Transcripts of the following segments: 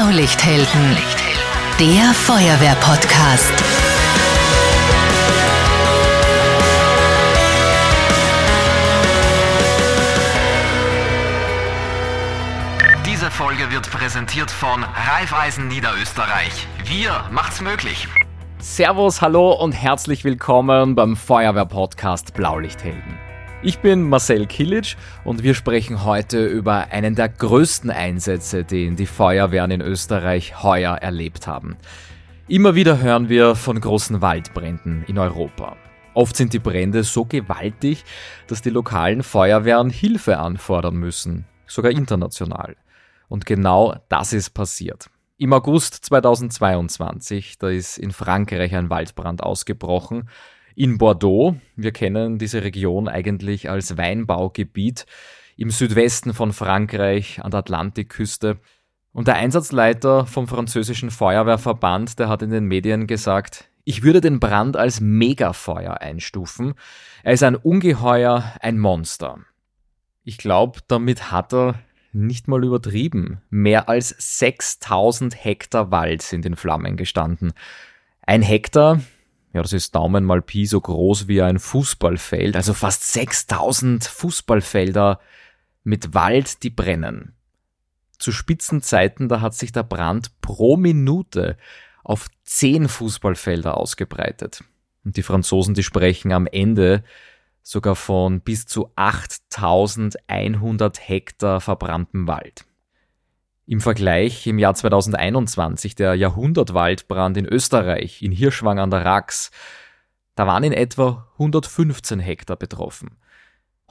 Blaulichthelden, der Feuerwehr-Podcast. Diese Folge wird präsentiert von Raiffeisen Niederösterreich. Wir macht's möglich. Servus, hallo und herzlich willkommen beim Feuerwehr-Podcast Blaulichthelden. Ich bin Marcel Kilic und wir sprechen heute über einen der größten Einsätze, den die Feuerwehren in Österreich heuer erlebt haben. Immer wieder hören wir von großen Waldbränden in Europa. Oft sind die Brände so gewaltig, dass die lokalen Feuerwehren Hilfe anfordern müssen, sogar international. Und genau das ist passiert. Im August 2022, da ist in Frankreich ein Waldbrand ausgebrochen in Bordeaux. Wir kennen diese Region eigentlich als Weinbaugebiet im Südwesten von Frankreich an der Atlantikküste. Und der Einsatzleiter vom französischen Feuerwehrverband, der hat in den Medien gesagt, ich würde den Brand als Megafeuer einstufen. Er ist ein Ungeheuer, ein Monster. Ich glaube, damit hat er nicht mal übertrieben. Mehr als 6000 Hektar Wald sind in Flammen gestanden. Ein Hektar, ja, das ist Daumen mal Pi so groß wie ein Fußballfeld, also fast 6000 Fußballfelder mit Wald, die brennen. Zu Spitzenzeiten, da hat sich der Brand pro Minute auf 10 Fußballfelder ausgebreitet. Und die Franzosen, die sprechen am Ende sogar von bis zu 8100 Hektar verbranntem Wald. Im Vergleich im Jahr 2021 der Jahrhundertwaldbrand in Österreich, in Hirschwang an der Rax, da waren in etwa 115 Hektar betroffen.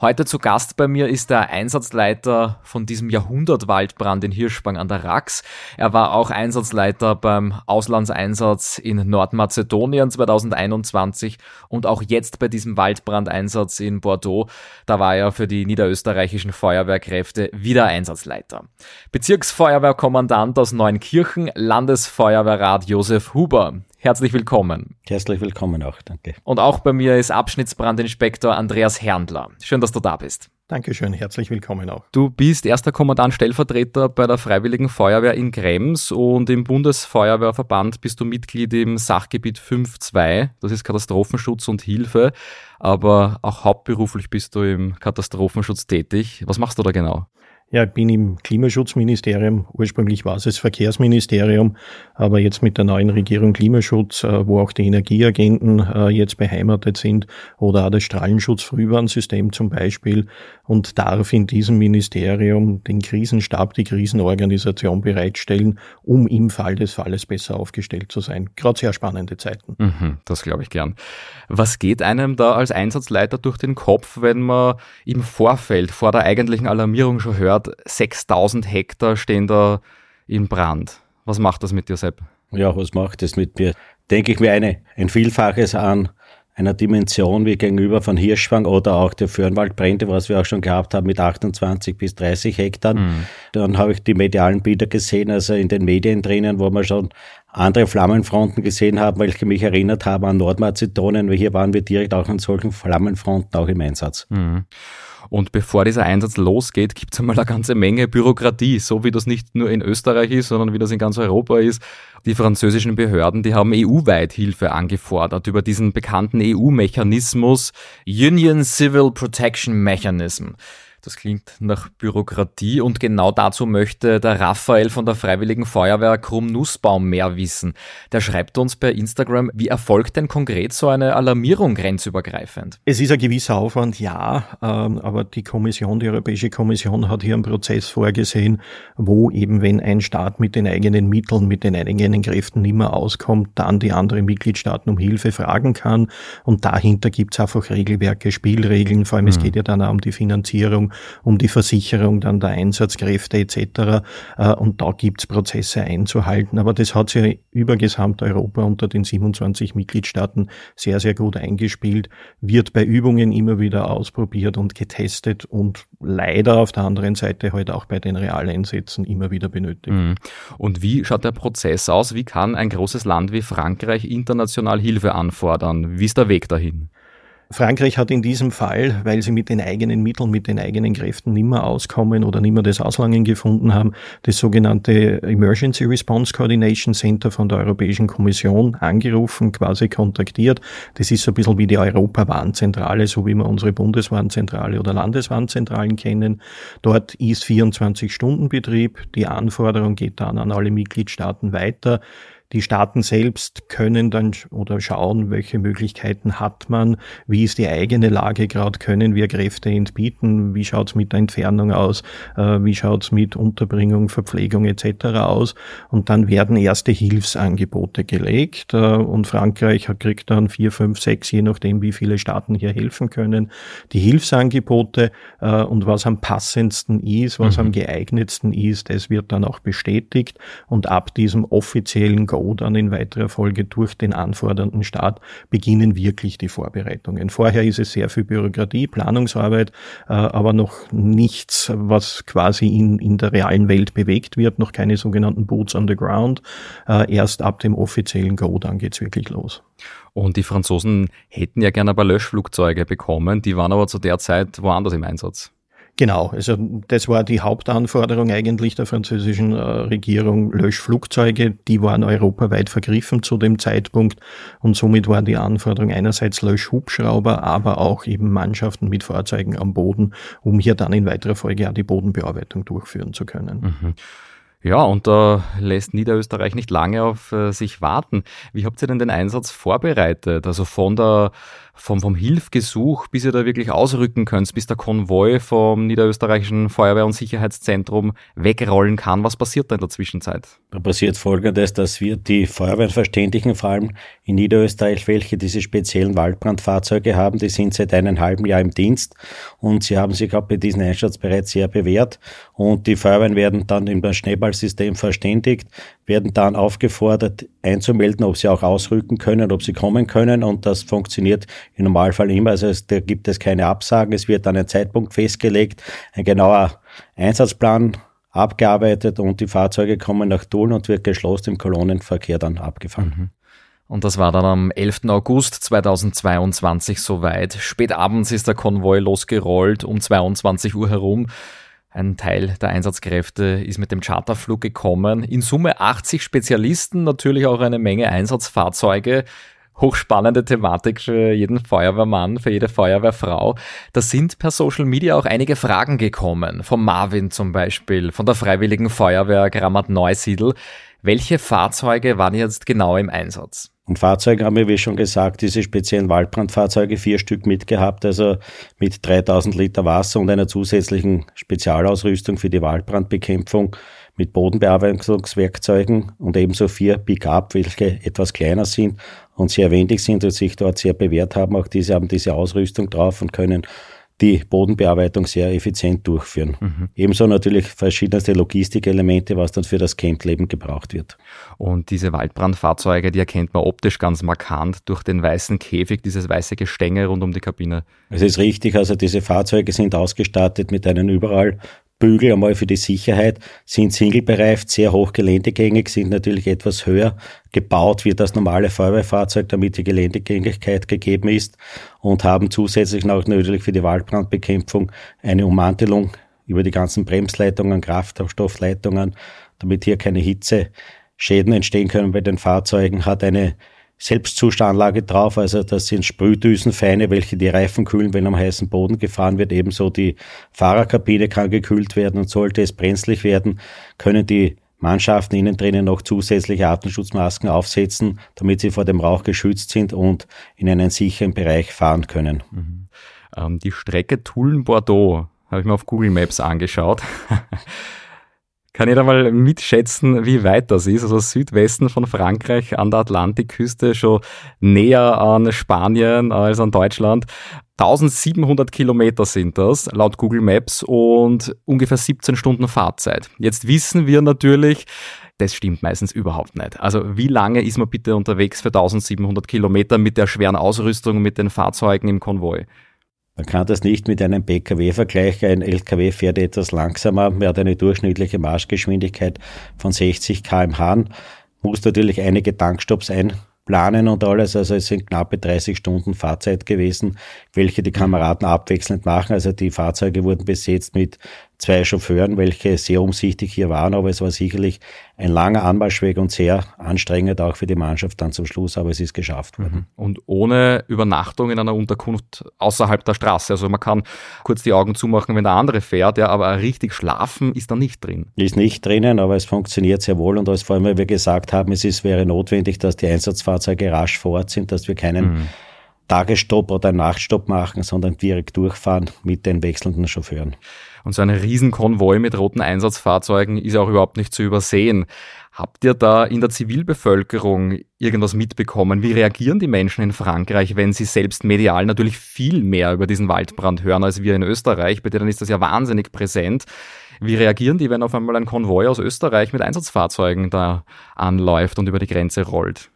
Heute zu Gast bei mir ist der Einsatzleiter von diesem Jahrhundertwaldbrand in Hirschbang an der Rax. Er war auch Einsatzleiter beim Auslandseinsatz in Nordmazedonien 2021 und auch jetzt bei diesem Waldbrandeinsatz in Bordeaux. Da war er für die niederösterreichischen Feuerwehrkräfte wieder Einsatzleiter. Bezirksfeuerwehrkommandant aus Neunkirchen, Landesfeuerwehrrat Josef Huber. Herzlich willkommen. Herzlich willkommen auch, danke. Und auch bei mir ist Abschnittsbrandinspektor Andreas Herndler. Schön, dass du da bist. Dankeschön, herzlich willkommen auch. Du bist erster Kommandant Stellvertreter bei der Freiwilligen Feuerwehr in Krems und im Bundesfeuerwehrverband bist du Mitglied im Sachgebiet 5.2, das ist Katastrophenschutz und Hilfe, aber auch hauptberuflich bist du im Katastrophenschutz tätig. Was machst du da genau? Ja, ich bin im Klimaschutzministerium. Ursprünglich war es das Verkehrsministerium, aber jetzt mit der neuen Regierung Klimaschutz, äh, wo auch die Energieagenten äh, jetzt beheimatet sind oder auch das Strahlenschutzfrühwarnsystem zum Beispiel und darf in diesem Ministerium den Krisenstab, die Krisenorganisation bereitstellen, um im Fall des Falles besser aufgestellt zu sein. Gerade sehr spannende Zeiten. Mhm, das glaube ich gern. Was geht einem da als Einsatzleiter durch den Kopf, wenn man im Vorfeld vor der eigentlichen Alarmierung schon hört, gehört, 6000 Hektar stehen da in Brand. Was macht das mit dir, Sepp? Ja, was macht das mit mir? Denke ich mir eine, ein Vielfaches an einer Dimension wie gegenüber von Hirschfang oder auch der Föhrenwaldbrände, was wir auch schon gehabt haben mit 28 bis 30 Hektar. Mhm. Dann habe ich die medialen Bilder gesehen, also in den Medien drinnen, wo wir schon andere Flammenfronten gesehen haben, welche mich erinnert haben an Nordmazedonien, weil hier waren wir direkt auch an solchen Flammenfronten auch im Einsatz. Mhm. Und bevor dieser Einsatz losgeht, gibt es einmal eine ganze Menge Bürokratie, so wie das nicht nur in Österreich ist, sondern wie das in ganz Europa ist. Die französischen Behörden, die haben EU-weit Hilfe angefordert über diesen bekannten EU-Mechanismus Union Civil Protection Mechanism. Das klingt nach Bürokratie und genau dazu möchte der Raphael von der Freiwilligen Feuerwehr Krumm-Nussbaum mehr wissen. Der schreibt uns per Instagram, wie erfolgt denn konkret so eine Alarmierung grenzübergreifend? Es ist ein gewisser Aufwand, ja, ähm, aber die Kommission, die Europäische Kommission hat hier einen Prozess vorgesehen, wo eben, wenn ein Staat mit den eigenen Mitteln, mit den eigenen Kräften nicht mehr auskommt, dann die anderen Mitgliedstaaten um Hilfe fragen kann. Und dahinter gibt es einfach Regelwerke, Spielregeln, vor allem mhm. es geht ja dann auch um die Finanzierung um die Versicherung dann der Einsatzkräfte etc. Äh, und da gibt's Prozesse einzuhalten. Aber das hat sich über Gesamteuropa unter den 27 Mitgliedstaaten sehr, sehr gut eingespielt, wird bei Übungen immer wieder ausprobiert und getestet und leider auf der anderen Seite halt auch bei den Realeinsätzen immer wieder benötigt. Mhm. Und wie schaut der Prozess aus? Wie kann ein großes Land wie Frankreich international Hilfe anfordern? Wie ist der Weg dahin? Frankreich hat in diesem Fall, weil sie mit den eigenen Mitteln, mit den eigenen Kräften nimmer auskommen oder nimmer das Auslangen gefunden haben, das sogenannte Emergency Response Coordination Center von der Europäischen Kommission angerufen, quasi kontaktiert. Das ist so ein bisschen wie die Europawarnzentrale, so wie wir unsere Bundeswarnzentrale oder Landeswarnzentralen kennen. Dort ist 24-Stunden-Betrieb. Die Anforderung geht dann an alle Mitgliedstaaten weiter. Die Staaten selbst können dann oder schauen, welche Möglichkeiten hat man, wie ist die eigene Lage gerade, können wir Kräfte entbieten, wie schaut's mit der Entfernung aus, äh, wie schaut's mit Unterbringung, Verpflegung etc. aus. Und dann werden erste Hilfsangebote gelegt äh, und Frankreich kriegt dann vier, fünf, sechs, je nachdem, wie viele Staaten hier helfen können, die Hilfsangebote äh, und was am passendsten ist, was mhm. am geeignetsten ist, das wird dann auch bestätigt und ab diesem offiziellen Go Go dann in weiterer Folge durch den anfordernden Staat beginnen wirklich die Vorbereitungen. Vorher ist es sehr viel Bürokratie, Planungsarbeit, äh, aber noch nichts, was quasi in, in der realen Welt bewegt wird, noch keine sogenannten Boots on the ground. Äh, erst ab dem offiziellen Go dann geht's wirklich los. Und die Franzosen hätten ja gerne ein paar Löschflugzeuge bekommen, die waren aber zu der Zeit woanders im Einsatz. Genau, also das war die Hauptanforderung eigentlich der französischen äh, Regierung, Löschflugzeuge, die waren europaweit vergriffen zu dem Zeitpunkt und somit war die Anforderung einerseits Löschhubschrauber, aber auch eben Mannschaften mit Fahrzeugen am Boden, um hier dann in weiterer Folge auch die Bodenbearbeitung durchführen zu können. Mhm. Ja, und da lässt Niederösterreich nicht lange auf äh, sich warten. Wie habt ihr denn den Einsatz vorbereitet? Also von der vom, vom Hilfgesuch, bis ihr da wirklich ausrücken könnt, bis der Konvoi vom Niederösterreichischen Feuerwehr- und Sicherheitszentrum wegrollen kann. Was passiert da in der Zwischenzeit? Da passiert Folgendes, dass wir die Feuerwehren verständigen, vor allem in Niederösterreich, welche diese speziellen Waldbrandfahrzeuge haben. Die sind seit einem halben Jahr im Dienst und sie haben sich auch bei diesem Einsatz bereits sehr bewährt. Und die Feuerwehren werden dann im Schneeballsystem verständigt, werden dann aufgefordert einzumelden, ob sie auch ausrücken können, ob sie kommen können. Und das funktioniert im Normalfall immer. Also es, da gibt es keine Absagen. Es wird dann ein Zeitpunkt festgelegt, ein genauer Einsatzplan abgearbeitet und die Fahrzeuge kommen nach Tulln und wird geschlossen im Kolonnenverkehr dann abgefahren. Mhm. Und das war dann am 11. August 2022 soweit. Spät abends ist der Konvoi losgerollt, um 22 Uhr herum. Ein Teil der Einsatzkräfte ist mit dem Charterflug gekommen. In Summe 80 Spezialisten, natürlich auch eine Menge Einsatzfahrzeuge hochspannende Thematik für jeden Feuerwehrmann, für jede Feuerwehrfrau. Da sind per Social Media auch einige Fragen gekommen. Von Marvin zum Beispiel, von der Freiwilligen Feuerwehr Grammat Neusiedl. Welche Fahrzeuge waren jetzt genau im Einsatz? Und Fahrzeuge haben wir, wie schon gesagt, diese speziellen Waldbrandfahrzeuge, vier Stück mitgehabt, also mit 3000 Liter Wasser und einer zusätzlichen Spezialausrüstung für die Waldbrandbekämpfung mit Bodenbearbeitungswerkzeugen und ebenso vier Pickup, welche etwas kleiner sind und sehr wendig sind und sich dort sehr bewährt haben. Auch diese haben diese Ausrüstung drauf und können die Bodenbearbeitung sehr effizient durchführen. Mhm. Ebenso natürlich verschiedenste Logistikelemente, was dann für das Campleben gebraucht wird. Und diese Waldbrandfahrzeuge, die erkennt man optisch ganz markant durch den weißen Käfig, dieses weiße Gestänge rund um die Kabine. Es ist richtig, also diese Fahrzeuge sind ausgestattet mit einem überall Bügel einmal für die Sicherheit, sind singlebereift, sehr hoch geländegängig, sind natürlich etwas höher gebaut wie das normale Feuerwehrfahrzeug, damit die Geländegängigkeit gegeben ist und haben zusätzlich noch natürlich für die Waldbrandbekämpfung eine Ummantelung über die ganzen Bremsleitungen, Kraftstoffleitungen, damit hier keine Hitzeschäden entstehen können bei den Fahrzeugen, hat eine Selbstzustandanlage drauf, also das sind Sprühdüsenfeine, welche die Reifen kühlen, wenn am heißen Boden gefahren wird. Ebenso die Fahrerkabine kann gekühlt werden und sollte es brenzlig werden, können die Mannschaften innen drinnen noch zusätzliche Atemschutzmasken aufsetzen, damit sie vor dem Rauch geschützt sind und in einen sicheren Bereich fahren können. Mhm. Ähm, die Strecke Tulln-Bordeaux habe ich mir auf Google Maps angeschaut. Kann jeder mal mitschätzen, wie weit das ist? Also Südwesten von Frankreich an der Atlantikküste, schon näher an Spanien als an Deutschland. 1700 Kilometer sind das laut Google Maps und ungefähr 17 Stunden Fahrzeit. Jetzt wissen wir natürlich, das stimmt meistens überhaupt nicht. Also wie lange ist man bitte unterwegs für 1700 Kilometer mit der schweren Ausrüstung, mit den Fahrzeugen im Konvoi? Man kann das nicht mit einem Pkw vergleichen. Ein Lkw fährt etwas langsamer, man hat eine durchschnittliche Marschgeschwindigkeit von 60 km/h, muss natürlich einige Tankstops einplanen planen und alles. Also es sind knappe 30 Stunden Fahrzeit gewesen, welche die Kameraden abwechselnd machen. Also die Fahrzeuge wurden besetzt mit zwei Chauffeuren, welche sehr umsichtig hier waren, aber es war sicherlich ein langer Anmarschweg und sehr anstrengend auch für die Mannschaft dann zum Schluss, aber es ist geschafft worden. Mhm. Und ohne Übernachtung in einer Unterkunft außerhalb der Straße. Also man kann kurz die Augen zumachen, wenn der andere fährt, ja, aber richtig schlafen ist da nicht drin. Ist nicht drinnen, aber es funktioniert sehr wohl und als vor allem, weil wir gesagt haben, es ist, wäre notwendig, dass die Einsatzfahrzeuge rasch vor Ort sind, dass wir keinen mhm. Tagesstopp oder Nachtstopp machen, sondern direkt durchfahren mit den wechselnden Chauffeuren. Und so ein Riesenkonvoi mit roten Einsatzfahrzeugen ist auch überhaupt nicht zu übersehen. Habt ihr da in der Zivilbevölkerung irgendwas mitbekommen? Wie reagieren die Menschen in Frankreich, wenn sie selbst medial natürlich viel mehr über diesen Waldbrand hören als wir in Österreich? Bei denen ist das ja wahnsinnig präsent. Wie reagieren die, wenn auf einmal ein Konvoi aus Österreich mit Einsatzfahrzeugen da anläuft und über die Grenze rollt?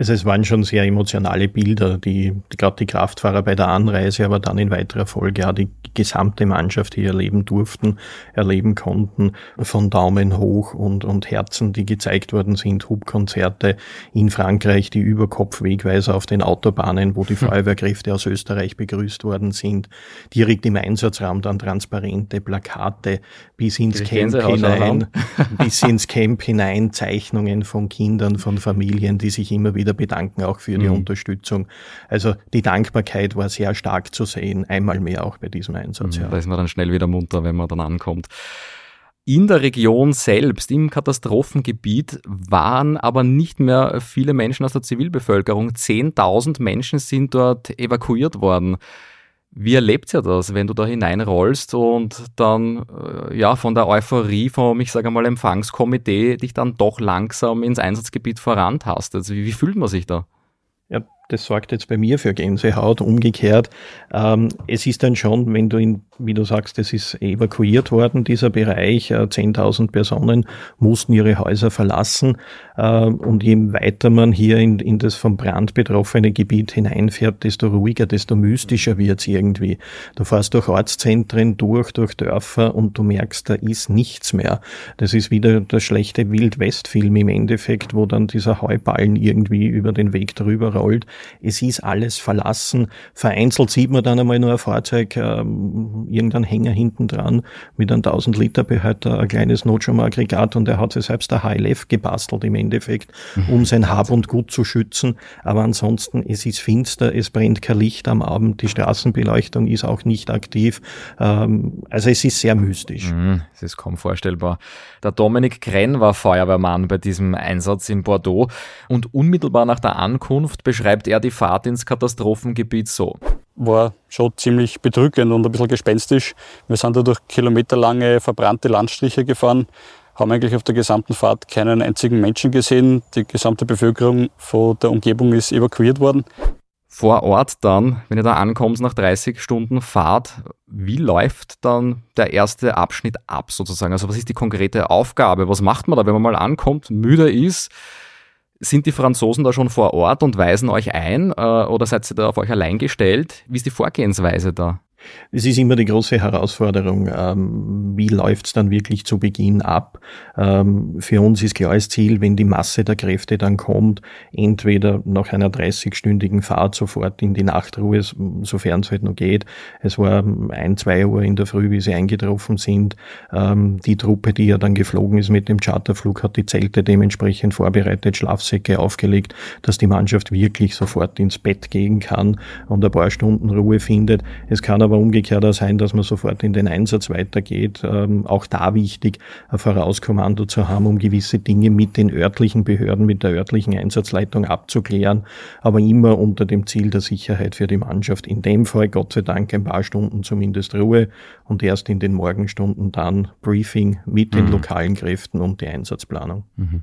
Also es waren schon sehr emotionale Bilder, die, die gerade die Kraftfahrer bei der Anreise, aber dann in weiterer Folge auch die gesamte Mannschaft hier erleben durften, erleben konnten, von Daumen hoch und, und Herzen, die gezeigt worden sind, Hubkonzerte in Frankreich, die Überkopfwegweiser auf den Autobahnen, wo die hm. Feuerwehrkräfte aus Österreich begrüßt worden sind, direkt im Einsatzraum dann transparente Plakate bis ins Camp hinein, bis ins Camp hinein, Zeichnungen von Kindern, von Familien, die sich immer wieder wieder bedanken auch für die mhm. Unterstützung. Also die Dankbarkeit war sehr stark zu sehen, einmal mehr auch bei diesem Einsatz. Mhm, ja. Da ist man dann schnell wieder munter, wenn man dann ankommt. In der Region selbst, im Katastrophengebiet, waren aber nicht mehr viele Menschen aus der Zivilbevölkerung. 10.000 Menschen sind dort evakuiert worden. Wie erlebt ihr das, wenn du da hineinrollst und dann äh, ja von der Euphorie vom, ich sage mal, Empfangskomitee dich dann doch langsam ins Einsatzgebiet vorantastet? Wie, wie fühlt man sich da? Das sorgt jetzt bei mir für Gänsehaut. Umgekehrt, ähm, es ist dann schon, wenn du in, wie du sagst, es ist evakuiert worden, dieser Bereich, äh, 10.000 Personen mussten ihre Häuser verlassen. Äh, und je weiter man hier in, in das vom Brand betroffene Gebiet hineinfährt, desto ruhiger, desto mystischer wird's irgendwie. Du fährst durch Ortszentren durch, durch Dörfer und du merkst, da ist nichts mehr. Das ist wieder der schlechte Wild-West-Film im Endeffekt, wo dann dieser Heuballen irgendwie über den Weg drüber rollt. Es ist alles verlassen. Vereinzelt sieht man dann einmal nur ein Fahrzeug, ähm, irgendein Hänger hinten dran mit einem 1000 Liter Behälter, ein kleines Notstromaggregat und er hat sich selbst ein HLF gebastelt im Endeffekt, mhm. um sein Hab und Gut zu schützen. Aber ansonsten, es ist finster, es brennt kein Licht am Abend, die Straßenbeleuchtung ist auch nicht aktiv. Ähm, also es ist sehr mystisch. Mhm, es ist kaum vorstellbar. Der Dominik Krenn war Feuerwehrmann bei diesem Einsatz in Bordeaux und unmittelbar nach der Ankunft beschreibt er die Fahrt ins Katastrophengebiet so. War schon ziemlich bedrückend und ein bisschen gespenstisch. Wir sind da durch kilometerlange verbrannte Landstriche gefahren, haben eigentlich auf der gesamten Fahrt keinen einzigen Menschen gesehen. Die gesamte Bevölkerung von der Umgebung ist evakuiert worden. Vor Ort dann, wenn ihr da ankommt nach 30 Stunden Fahrt, wie läuft dann der erste Abschnitt ab sozusagen? Also was ist die konkrete Aufgabe? Was macht man da, wenn man mal ankommt, müde ist? Sind die Franzosen da schon vor Ort und weisen euch ein äh, oder seid ihr da auf euch allein gestellt? Wie ist die Vorgehensweise da? Es ist immer die große Herausforderung, ähm, wie läuft es dann wirklich zu Beginn ab? Ähm, für uns ist klar das Ziel, wenn die Masse der Kräfte dann kommt, entweder nach einer 30-stündigen Fahrt sofort in die Nachtruhe, sofern es halt noch geht. Es war ein, zwei Uhr in der Früh, wie sie eingetroffen sind. Ähm, die Truppe, die ja dann geflogen ist mit dem Charterflug, hat die Zelte dementsprechend vorbereitet, Schlafsäcke aufgelegt, dass die Mannschaft wirklich sofort ins Bett gehen kann und ein paar Stunden Ruhe findet. Es kann aber aber umgekehrt auch sein, dass man sofort in den Einsatz weitergeht. Ähm, auch da wichtig, ein Vorauskommando zu haben, um gewisse Dinge mit den örtlichen Behörden, mit der örtlichen Einsatzleitung abzuklären, aber immer unter dem Ziel der Sicherheit für die Mannschaft. In dem Fall Gott sei Dank ein paar Stunden zumindest Ruhe und erst in den Morgenstunden dann Briefing mit den mhm. lokalen Kräften und die Einsatzplanung. Mhm.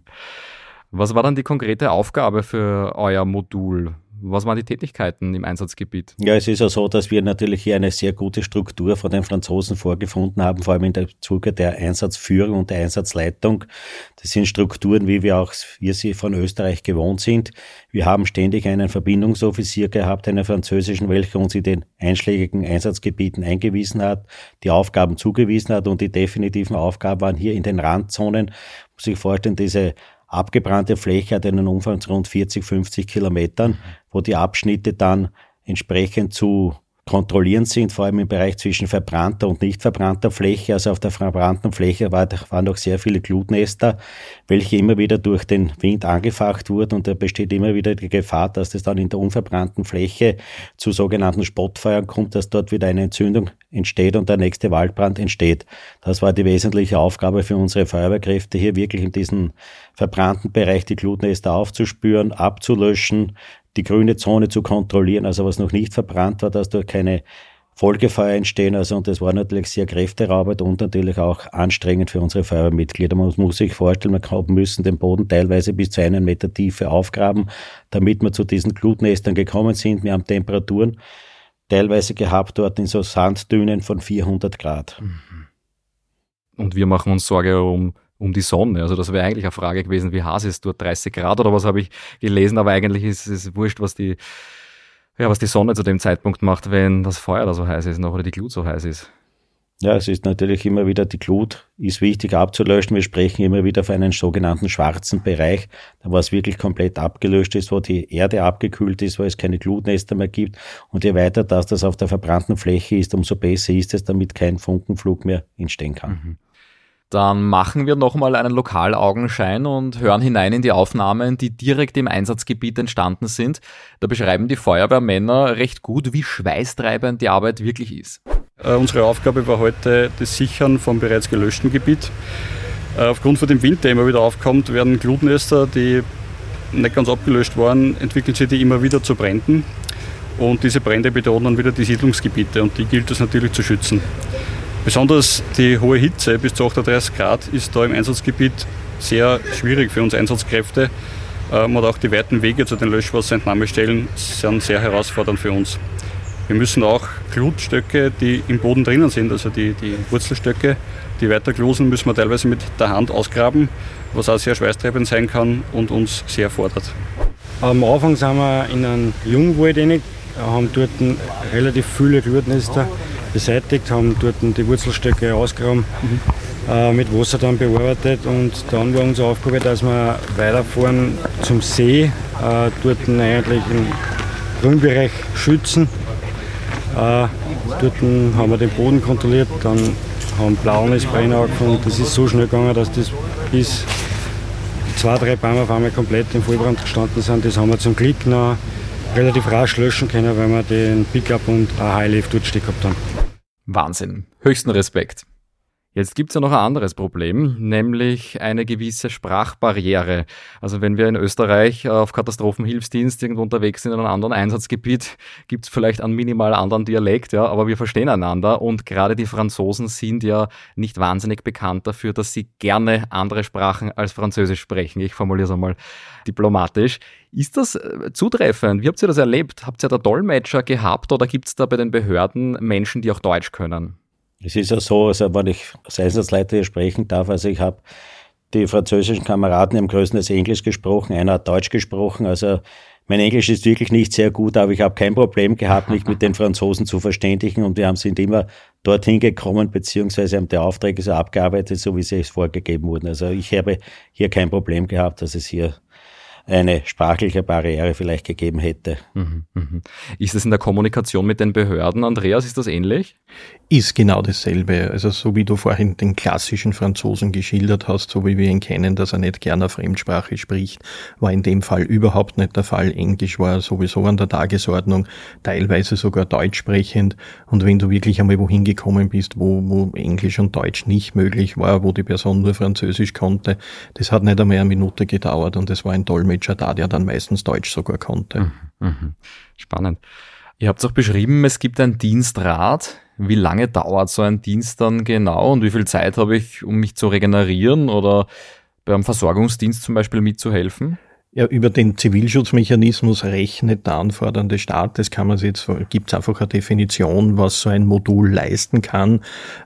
Was war dann die konkrete Aufgabe für euer Modul? Was waren die Tätigkeiten im Einsatzgebiet? Ja, es ist ja so, dass wir natürlich hier eine sehr gute Struktur von den Franzosen vorgefunden haben, vor allem in der Zuge der Einsatzführung und der Einsatzleitung. Das sind Strukturen, wie wir auch wir sie von Österreich gewohnt sind. Wir haben ständig einen Verbindungsoffizier gehabt, einen französischen, welcher uns in den einschlägigen Einsatzgebieten eingewiesen hat, die Aufgaben zugewiesen hat und die definitiven Aufgaben waren hier in den Randzonen. Muss ich vorstellen, diese abgebrannte Fläche hat einen Umfang von rund 40, 50 Kilometern, wo die Abschnitte dann entsprechend zu kontrollieren sind, vor allem im Bereich zwischen verbrannter und nicht verbrannter Fläche. Also auf der verbrannten Fläche war, waren noch sehr viele Glutnester, welche immer wieder durch den Wind angefacht wurden und da besteht immer wieder die Gefahr, dass das dann in der unverbrannten Fläche zu sogenannten Spottfeuern kommt, dass dort wieder eine Entzündung entsteht und der nächste Waldbrand entsteht. Das war die wesentliche Aufgabe für unsere Feuerwehrkräfte, hier wirklich in diesem verbrannten Bereich die Glutnester aufzuspüren, abzulöschen, die grüne Zone zu kontrollieren, also was noch nicht verbrannt war, dass dort keine Folgefeuer entstehen. Also, und das war natürlich sehr kräfteraubend und natürlich auch anstrengend für unsere Feuerwehrmitglieder. Man muss sich vorstellen, wir müssen den Boden teilweise bis zu einen Meter Tiefe aufgraben, damit wir zu diesen Glutnestern gekommen sind. Wir haben Temperaturen teilweise gehabt dort in so Sanddünen von 400 Grad. Und wir machen uns Sorge um um die Sonne. Also das wäre eigentlich eine Frage gewesen, wie heiß ist dort 30 Grad oder was habe ich gelesen, aber eigentlich ist es wurscht, was die, ja, was die Sonne zu dem Zeitpunkt macht, wenn das Feuer da so heiß ist noch oder die Glut so heiß ist. Ja, es ist natürlich immer wieder, die Glut ist wichtig abzulöschen. Wir sprechen immer wieder von einem sogenannten schwarzen Bereich, da was wirklich komplett abgelöscht ist, wo die Erde abgekühlt ist, wo es keine Glutnester mehr gibt. Und je weiter das, das auf der verbrannten Fläche ist, umso besser ist es, damit kein Funkenflug mehr entstehen kann. Mhm. Dann machen wir nochmal einen Lokalaugenschein und hören hinein in die Aufnahmen, die direkt im Einsatzgebiet entstanden sind. Da beschreiben die Feuerwehrmänner recht gut, wie schweißtreibend die Arbeit wirklich ist. Äh, unsere Aufgabe war heute das Sichern vom bereits gelöschten Gebiet. Äh, aufgrund von dem Wind, der immer wieder aufkommt, werden Glutnester, die nicht ganz abgelöscht waren, entwickeln sich die immer wieder zu Bränden. Und diese Brände bedrohen dann wieder die Siedlungsgebiete und die gilt es natürlich zu schützen. Besonders die hohe Hitze bis zu 38 Grad ist da im Einsatzgebiet sehr schwierig für uns Einsatzkräfte. Ähm, und auch die weiten Wege zu den Löschwasserentnahmestellen sind sehr herausfordernd für uns. Wir müssen auch Glutstöcke, die im Boden drinnen sind, also die, die Wurzelstöcke, die weiterglosen, müssen wir teilweise mit der Hand ausgraben, was auch sehr schweißtreibend sein kann und uns sehr fordert. Am Anfang sind wir in einen Jungwald haben dort relativ viele Glutnester beseitigt, haben dort die Wurzelstöcke ausgegraben, mhm. äh, mit Wasser dann bearbeitet und dann war unsere Aufgabe, dass wir weiterfahren zum See, äh, dort eigentlich den Grünbereich schützen. Äh, dort haben wir den Boden kontrolliert, dann haben blaues Brenner angefangen. Das ist so schnell gegangen, dass das bis zwei, drei Bäume auf einmal komplett im Vollbrand gestanden sind. Das haben wir zum Glück noch relativ rasch löschen können, weil wir den Pickup und ein Highlift dort stehen gehabt haben. Wahnsinn. Höchsten Respekt. Jetzt gibt's ja noch ein anderes Problem, nämlich eine gewisse Sprachbarriere. Also wenn wir in Österreich auf Katastrophenhilfsdienst irgendwo unterwegs sind in einem anderen Einsatzgebiet, gibt's vielleicht einen minimal anderen Dialekt, ja, aber wir verstehen einander und gerade die Franzosen sind ja nicht wahnsinnig bekannt dafür, dass sie gerne andere Sprachen als Französisch sprechen. Ich formuliere es einmal diplomatisch. Ist das äh, zutreffend? Wie habt ihr das erlebt? Habt ihr da Dolmetscher gehabt oder gibt's da bei den Behörden Menschen, die auch Deutsch können? Es ist ja so, also wenn ich als Einsatzleiter hier sprechen darf, also ich habe die französischen Kameraden haben größtenteils Englisch gesprochen, einer hat Deutsch gesprochen, also mein Englisch ist wirklich nicht sehr gut, aber ich habe kein Problem gehabt, mich mit den Franzosen zu verständigen und wir haben sind immer dorthin gekommen, beziehungsweise haben die Aufträge so abgearbeitet, so wie sie es vorgegeben wurden. Also ich habe hier kein Problem gehabt, dass es hier eine sprachliche Barriere vielleicht gegeben hätte. Mhm, mhm. Ist es in der Kommunikation mit den Behörden, Andreas, ist das ähnlich? Ist genau dasselbe. Also so wie du vorhin den klassischen Franzosen geschildert hast, so wie wir ihn kennen, dass er nicht gerne Fremdsprache spricht, war in dem Fall überhaupt nicht der Fall. Englisch war sowieso an der Tagesordnung, teilweise sogar deutsch sprechend. Und wenn du wirklich einmal wohin gekommen bist, wo, wo Englisch und Deutsch nicht möglich war, wo die Person nur Französisch konnte, das hat nicht einmal eine Minute gedauert und es war ein Dolmetscher da, der dann meistens Deutsch sogar konnte. Mhm, mhm. Spannend. Ihr habt es auch beschrieben, es gibt ein Dienstrat. Wie lange dauert so ein Dienst dann genau und wie viel Zeit habe ich, um mich zu regenerieren oder beim Versorgungsdienst zum Beispiel mitzuhelfen? Ja, über den Zivilschutzmechanismus rechnet der anfordernde Staat. Das kann man jetzt, gibt es einfach eine Definition, was so ein Modul leisten kann.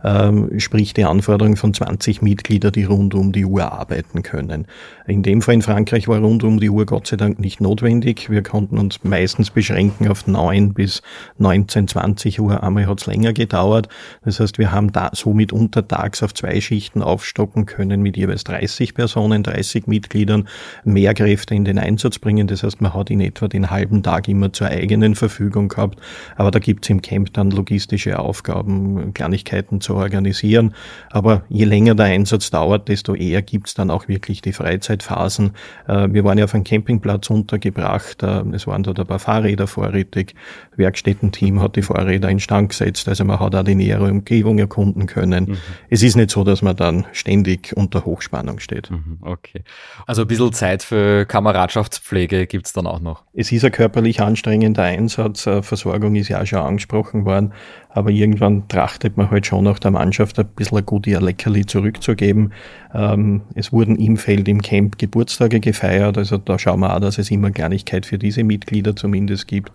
Ähm, sprich die Anforderung von 20 Mitgliedern, die rund um die Uhr arbeiten können. In dem Fall in Frankreich war rund um die Uhr Gott sei Dank nicht notwendig. Wir konnten uns meistens beschränken auf 9 bis 19, 20 Uhr. Einmal hat es länger gedauert. Das heißt, wir haben da somit untertags auf zwei Schichten aufstocken können mit jeweils 30 Personen, 30 Mitgliedern, mehr Kräfte in den Einsatz bringen. Das heißt, man hat in etwa den halben Tag immer zur eigenen Verfügung gehabt. Aber da gibt es im Camp dann logistische Aufgaben, Kleinigkeiten zu organisieren. Aber je länger der Einsatz dauert, desto eher gibt es dann auch wirklich die Freizeitphasen. Äh, wir waren ja auf einem Campingplatz untergebracht. Äh, es waren dort ein paar Fahrräder vorrätig. Werkstättenteam hat die Fahrräder in Stand gesetzt. Also man hat auch die nähere Umgebung erkunden können. Mhm. Es ist nicht so, dass man dann ständig unter Hochspannung steht. Mhm, okay. Also ein bisschen Zeit für Kamera Kameradschaftspflege gibt es dann auch noch. Es ist ein körperlich anstrengender Einsatz. Äh, Versorgung ist ja auch schon angesprochen worden. Aber irgendwann trachtet man halt schon auch der Mannschaft ein bisschen ein gutes Leckerli zurückzugeben. Ähm, es wurden im Feld im Camp Geburtstage gefeiert. Also da schauen wir auch, dass es immer Kleinigkeit für diese Mitglieder zumindest gibt.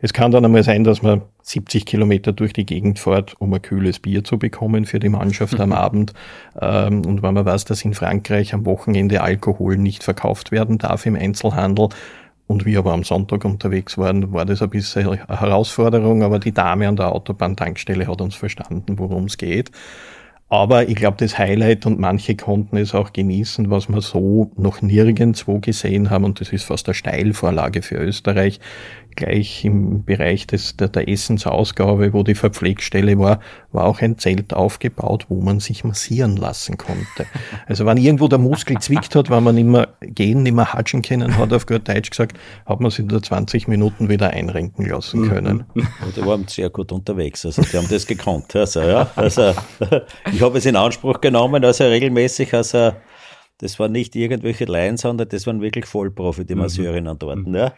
Es kann dann einmal sein, dass man 70 Kilometer durch die Gegend fährt, um ein kühles Bier zu bekommen für die Mannschaft am Abend. Ähm, und wenn man weiß, dass in Frankreich am Wochenende Alkohol nicht verkauft werden darf im Einzelhandel, und wir aber am Sonntag unterwegs waren, war das ein bisschen eine Herausforderung, aber die Dame an der Autobahntankstelle hat uns verstanden, worum es geht. Aber ich glaube, das Highlight und manche konnten es auch genießen, was wir so noch nirgendwo gesehen haben, und das ist fast eine Steilvorlage für Österreich, gleich im Bereich des, der, der Essensausgabe, wo die Verpflegstelle war, war auch ein Zelt aufgebaut, wo man sich massieren lassen konnte. Also wenn irgendwo der Muskel zwickt hat, wenn man mehr gehen, nicht mehr hatschen können hat, auf gut Deutsch gesagt, hat man sich da 20 Minuten wieder einrenken lassen mhm. können. Und die waren sehr gut unterwegs, also die haben das gekonnt. Also, ja, also ich habe es in Anspruch genommen, also regelmäßig, also das waren nicht irgendwelche Laien, sondern das waren wirklich Vollprofi, die mhm. Masseurinnen dort. Mhm. Ja.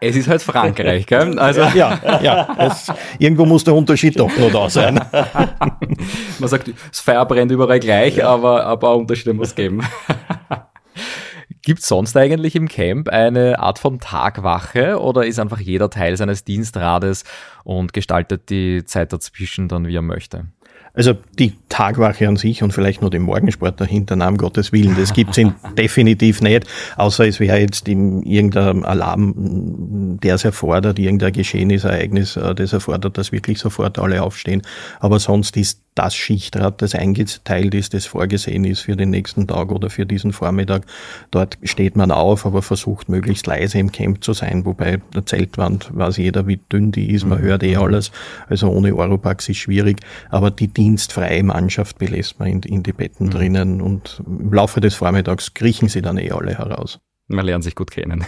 Es ist halt Frankreich, gell? Also ja, ja. Es, irgendwo muss der Unterschied doch nur da sein. Man sagt, das Feuer brennt überall gleich, ja. aber, aber Unterschiede muss es geben. Gibt es sonst eigentlich im Camp eine Art von Tagwache oder ist einfach jeder Teil seines Dienstrades und gestaltet die Zeit dazwischen dann, wie er möchte? Also die Tagwache an sich und vielleicht nur den Morgensport dahinter, Namen Gottes Willen, das gibt's in definitiv nicht, außer es wäre jetzt in irgendein Alarm, der es erfordert, irgendein Geschehnis, Ereignis, äh, das erfordert, dass wirklich sofort alle aufstehen. Aber sonst ist das Schichtrad, das eingeteilt ist, das vorgesehen ist für den nächsten Tag oder für diesen Vormittag. Dort steht man auf, aber versucht möglichst leise im Camp zu sein, wobei der Zeltwand weiß jeder, wie dünn die ist, man mhm. hört eh alles. Also ohne Oropax ist schwierig, aber die dienstfreie Mannschaft belässt man in, in die Betten mhm. drinnen und im Laufe des Vormittags kriechen sie dann eh alle heraus. Man lernt sich gut kennen.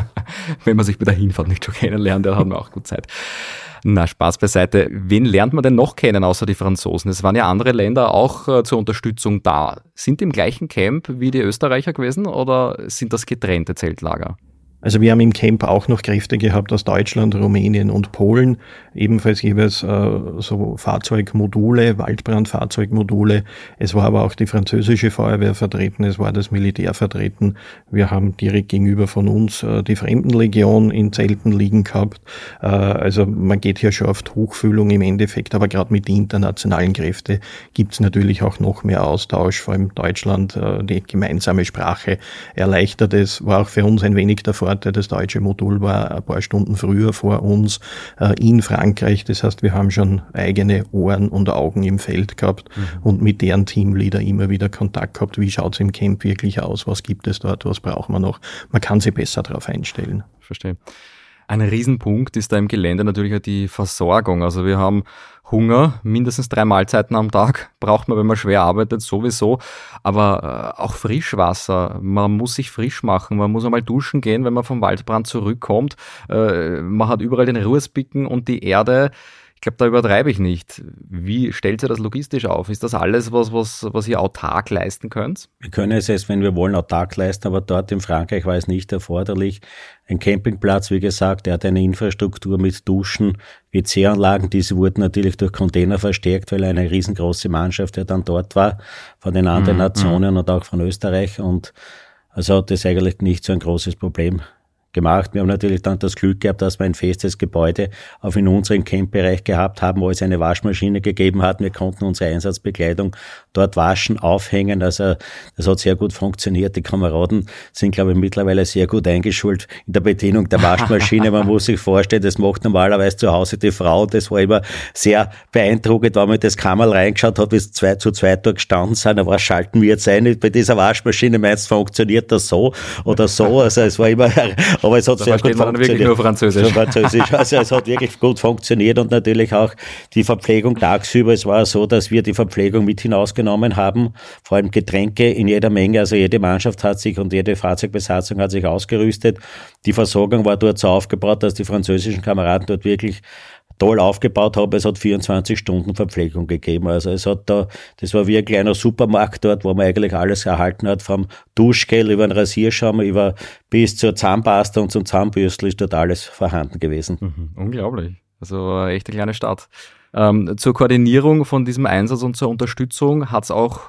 Wenn man sich bei der Hinfahrt nicht schon kennenlernt, dann hat man auch gut Zeit. Na, Spaß beiseite. Wen lernt man denn noch kennen außer die Franzosen? Es waren ja andere Länder auch äh, zur Unterstützung da. Sind im gleichen Camp wie die Österreicher gewesen oder sind das getrennte Zeltlager? Also wir haben im Camp auch noch Kräfte gehabt aus Deutschland, Rumänien und Polen, ebenfalls jeweils äh, so Fahrzeugmodule, Waldbrandfahrzeugmodule. Es war aber auch die französische Feuerwehr vertreten, es war das Militär vertreten. Wir haben direkt gegenüber von uns äh, die Fremdenlegion in Zelten liegen gehabt. Äh, also man geht hier schon auf Tuchfühlung im Endeffekt, aber gerade mit den internationalen Kräften gibt es natürlich auch noch mehr Austausch, vor allem Deutschland, äh, die gemeinsame Sprache erleichtert es, war auch für uns ein wenig der Vorteil, das deutsche Modul war ein paar Stunden früher vor uns äh, in Frankreich. Das heißt, wir haben schon eigene Ohren und Augen im Feld gehabt mhm. und mit deren Teamleader immer wieder Kontakt gehabt. Wie schaut es im Camp wirklich aus? Was gibt es dort? Was braucht man noch? Man kann sich besser darauf einstellen. Verstehe. Ein Riesenpunkt ist da im Gelände natürlich auch die Versorgung. Also wir haben Hunger, mindestens drei Mahlzeiten am Tag braucht man, wenn man schwer arbeitet, sowieso. Aber äh, auch Frischwasser, man muss sich frisch machen, man muss einmal duschen gehen, wenn man vom Waldbrand zurückkommt. Äh, man hat überall den Ruhespicken und die Erde. Ich glaube, da übertreibe ich nicht. Wie stellt ihr das logistisch auf? Ist das alles, was, was, was ihr autark leisten könnt? Wir können es jetzt, wenn wir wollen, autark leisten, aber dort in Frankreich war es nicht erforderlich. Ein Campingplatz, wie gesagt, der hat eine Infrastruktur mit Duschen, WC-Anlagen. Diese wurden natürlich durch Container verstärkt, weil eine riesengroße Mannschaft ja dann dort war, von den anderen mhm. Nationen und auch von Österreich. Und Also hat das eigentlich nicht so ein großes Problem gemacht. Wir haben natürlich dann das Glück gehabt, dass wir ein festes Gebäude auch in unserem Campbereich gehabt haben, wo es eine Waschmaschine gegeben hat. Wir konnten unsere Einsatzbekleidung dort waschen, aufhängen. Also das hat sehr gut funktioniert. Die Kameraden sind, glaube ich, mittlerweile sehr gut eingeschult in der Bedienung der Waschmaschine. Man muss sich vorstellen, das macht normalerweise zu Hause die Frau. Das war immer sehr beeindruckend, wenn man das Kammer reingeschaut hat, wie es zwei zu zwei dort gestanden sind. Aber was schalten wir jetzt ein? Bei dieser Waschmaschine meinst du, funktioniert das so oder so? Also es war immer aber es hat da sehr gut funktioniert. wirklich nur Französisch. Französisch. Also es hat wirklich gut funktioniert und natürlich auch die Verpflegung tagsüber. Es war so, dass wir die Verpflegung mit hinausgenommen haben, vor allem Getränke in jeder Menge. Also jede Mannschaft hat sich und jede Fahrzeugbesatzung hat sich ausgerüstet. Die Versorgung war dort so aufgebaut, dass die französischen Kameraden dort wirklich toll aufgebaut habe. Es hat 24 Stunden Verpflegung gegeben. Also es hat da, das war wie ein kleiner Supermarkt dort, wo man eigentlich alles erhalten hat, vom Duschgel über den Rasierschaum, über bis zur Zahnpasta und zum Zahnbürstel ist dort alles vorhanden gewesen. Mhm, unglaublich. Also eine echte kleine Stadt. Ähm, zur Koordinierung von diesem Einsatz und zur Unterstützung hat es auch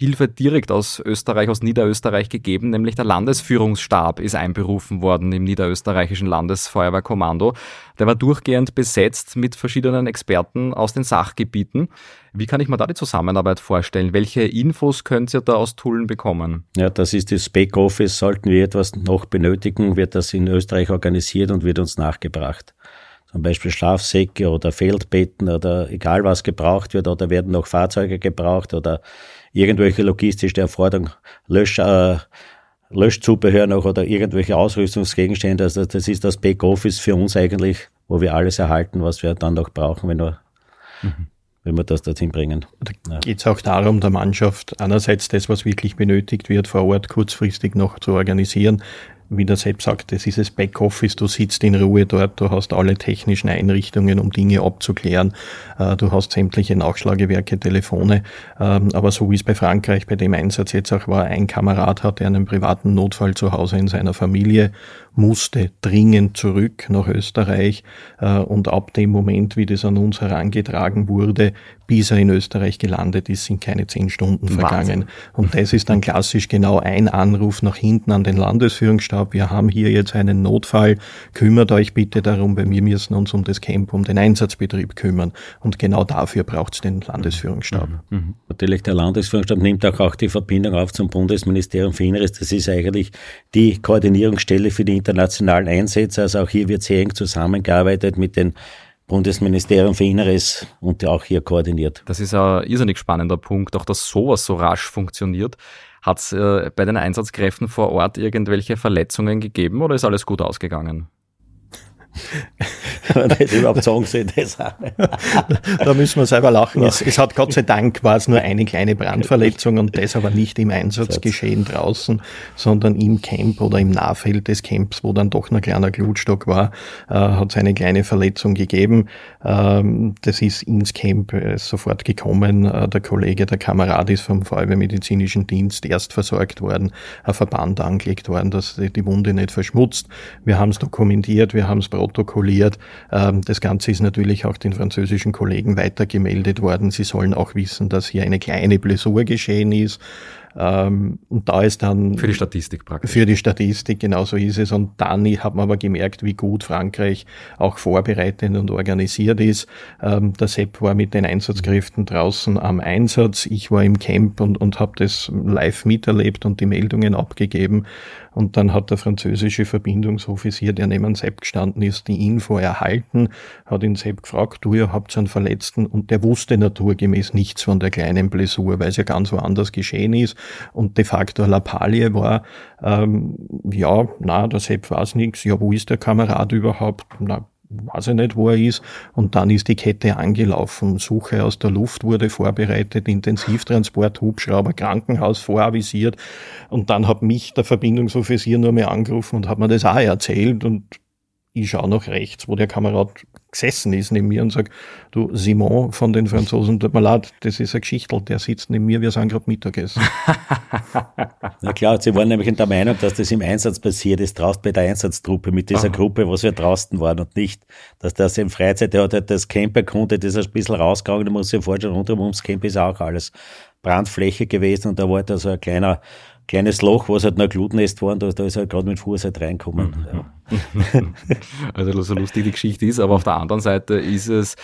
Hilfe direkt aus Österreich, aus Niederösterreich gegeben, nämlich der Landesführungsstab ist einberufen worden im niederösterreichischen Landesfeuerwehrkommando. Der war durchgehend besetzt mit verschiedenen Experten aus den Sachgebieten. Wie kann ich mir da die Zusammenarbeit vorstellen? Welche Infos könnt ihr da aus Tulln bekommen? Ja, das ist das Backoffice. Sollten wir etwas noch benötigen, wird das in Österreich organisiert und wird uns nachgebracht zum Beispiel Schlafsäcke oder Feldbetten oder egal was gebraucht wird oder werden noch Fahrzeuge gebraucht oder irgendwelche logistische Erforderungen, Lösch, äh, Löschzubehör noch oder irgendwelche Ausrüstungsgegenstände. Also das ist das Backoffice für uns eigentlich, wo wir alles erhalten, was wir dann noch brauchen, wenn wir, mhm. wenn wir das dorthin bringen. Da ja. geht es auch darum, der Mannschaft einerseits das, was wirklich benötigt wird, vor Ort kurzfristig noch zu organisieren, wie der Sepp sagt, das ist das Backoffice, du sitzt in Ruhe dort, du hast alle technischen Einrichtungen, um Dinge abzuklären, äh, du hast sämtliche Nachschlagewerke, Telefone, ähm, aber so wie es bei Frankreich bei dem Einsatz jetzt auch war, ein Kamerad hatte einen privaten Notfall zu Hause in seiner Familie, musste dringend zurück nach Österreich äh, und ab dem Moment, wie das an uns herangetragen wurde, bis er in Österreich gelandet ist, sind keine zehn Stunden vergangen. Wahnsinn. Und das ist dann klassisch genau ein Anruf nach hinten an den Landesführungsstab. Wir haben hier jetzt einen Notfall. Kümmert euch bitte darum, weil wir müssen uns um das Camp, um den Einsatzbetrieb kümmern. Und genau dafür braucht es den Landesführungsstab. Mhm. Mhm. Natürlich, der Landesführungsstab nimmt auch, auch die Verbindung auf zum Bundesministerium für Inneres. Das ist eigentlich die Koordinierungsstelle für die internationalen Einsätze. Also auch hier wird sehr eng zusammengearbeitet mit den Bundesministerium für Inneres und auch hier koordiniert. Das ist ein irrsinnig spannender Punkt, auch dass sowas so rasch funktioniert. Hat es äh, bei den Einsatzkräften vor Ort irgendwelche Verletzungen gegeben oder ist alles gut ausgegangen? das überhaupt sagen soll, das Da müssen wir selber lachen. Es, es, hat Gott sei Dank war es nur eine kleine Brandverletzung und das aber nicht im Einsatzgeschehen draußen, sondern im Camp oder im Nahfeld des Camps, wo dann doch ein kleiner Glutstock war, äh, hat es eine kleine Verletzung gegeben. Ähm, das ist ins Camp äh, sofort gekommen. Äh, der Kollege, der Kamerad ist vom Feuerwehrmedizinischen Dienst erst versorgt worden, ein Verband angelegt worden, dass die Wunde nicht verschmutzt. Wir haben es dokumentiert, wir haben es protokolliert. Ähm, das Ganze ist natürlich auch den französischen Kollegen weitergemeldet worden. Sie sollen auch wissen, dass hier eine kleine Blessur geschehen ist. Ähm, und da ist dann. Für die Statistik praktisch. Für die Statistik, genau so ist es. Und dann hat man aber gemerkt, wie gut Frankreich auch vorbereitet und organisiert ist. Ähm, der Sepp war mit den Einsatzkräften draußen am Einsatz. Ich war im Camp und, und habe das live miterlebt und die Meldungen abgegeben. Und dann hat der französische Verbindungsoffizier, der neben Sepp gestanden ist, die Info erhalten, hat ihn Sepp gefragt, du, ihr habt einen Verletzten und der wusste naturgemäß nichts von der kleinen Blessur, weil es ja ganz woanders geschehen ist und de facto Lappalie war, ähm, ja, na, der Sepp weiß nichts, ja, wo ist der Kamerad überhaupt? Na, weiß ich nicht, wo er ist. Und dann ist die Kette angelaufen. Suche aus der Luft wurde vorbereitet, Intensivtransport, Hubschrauber, Krankenhaus voravisiert. Und dann hat mich der Verbindungsoffizier nur mehr angerufen und hat mir das auch erzählt. Und ich schaue nach rechts, wo der Kamerad gesessen ist neben mir und sagt, du Simon von den Franzosen, tut mir leid, das ist ein Geschichtel, der sitzt neben mir, wir sind gerade Mittagessen. Na klar, sie waren nämlich in der Meinung, dass das im Einsatz passiert ist, draußen bei der Einsatztruppe, mit dieser Aha. Gruppe, was wir draußen waren und nicht, dass das in Freizeit, der hat halt das Camp erkundet, ist ein bisschen rausgegangen, da muss ich vorstellen, rundum ums Camp ist auch alles Brandfläche gewesen und da war da so ein kleiner kleines Loch, was halt noch Glutnest war und da, da ist halt gerade mit Fuß halt reinkommen. Mhm. Ja. also so lustig die Geschichte ist, aber auf der anderen Seite ist es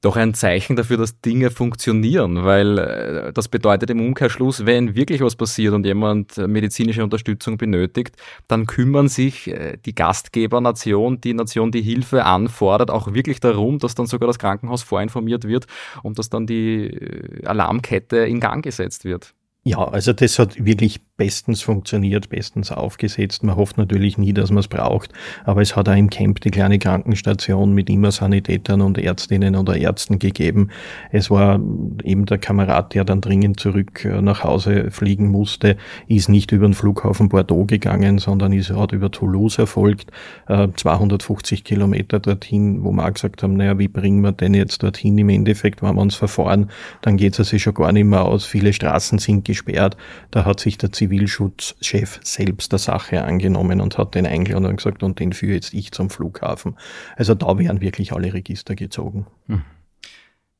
doch ein Zeichen dafür, dass Dinge funktionieren, weil äh, das bedeutet im Umkehrschluss, wenn wirklich was passiert und jemand medizinische Unterstützung benötigt, dann kümmern sich äh, die Gastgebernation, die Nation, die Hilfe anfordert, auch wirklich darum, dass dann sogar das Krankenhaus vorinformiert wird und dass dann die äh, Alarmkette in Gang gesetzt wird. Ja, also das hat wirklich bestens funktioniert, bestens aufgesetzt. Man hofft natürlich nie, dass man es braucht, aber es hat auch im Camp die kleine Krankenstation mit immer Sanitätern und Ärztinnen oder Ärzten gegeben. Es war eben der Kamerad, der dann dringend zurück äh, nach Hause fliegen musste, ist nicht über den Flughafen Bordeaux gegangen, sondern ist hat über Toulouse erfolgt, 250 äh, Kilometer dorthin, wo wir auch gesagt haben, naja, wie bringen wir denn jetzt dorthin im Endeffekt, wenn wir uns verfahren, dann geht es also schon gar nicht mehr aus. Viele Straßen sind gesperrt. Da hat sich der Zivilschutzchef selbst der Sache angenommen und hat den eingeladen und gesagt, und den führe jetzt ich zum Flughafen. Also da wären wirklich alle Register gezogen. Hm.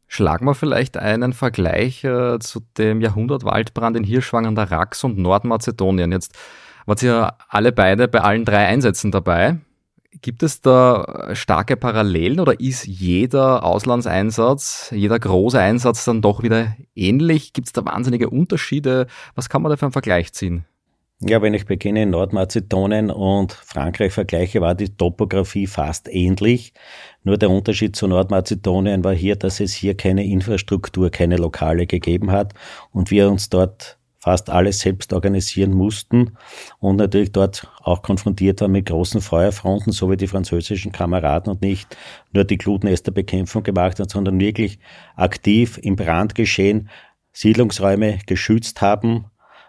Schlagen wir vielleicht einen Vergleich äh, zu dem Jahrhundertwaldbrand in Hirschwang an der Rax und Nordmazedonien. Jetzt wart ihr alle beide bei allen drei Einsätzen dabei. Gibt es da starke Parallelen oder ist jeder Auslandseinsatz, jeder große Einsatz dann doch wieder ähnlich? Gibt es da wahnsinnige Unterschiede? Was kann man da für einen Vergleich ziehen? Ja, wenn ich beginne in Nordmazedonien und Frankreich vergleiche, war die Topografie fast ähnlich. Nur der Unterschied zu Nordmazedonien war hier, dass es hier keine Infrastruktur, keine Lokale gegeben hat und wir uns dort fast alles selbst organisieren mussten und natürlich dort auch konfrontiert waren mit großen Feuerfronten, so wie die französischen Kameraden und nicht nur die Glutnesterbekämpfung gemacht haben, sondern wirklich aktiv im Brandgeschehen Siedlungsräume geschützt haben,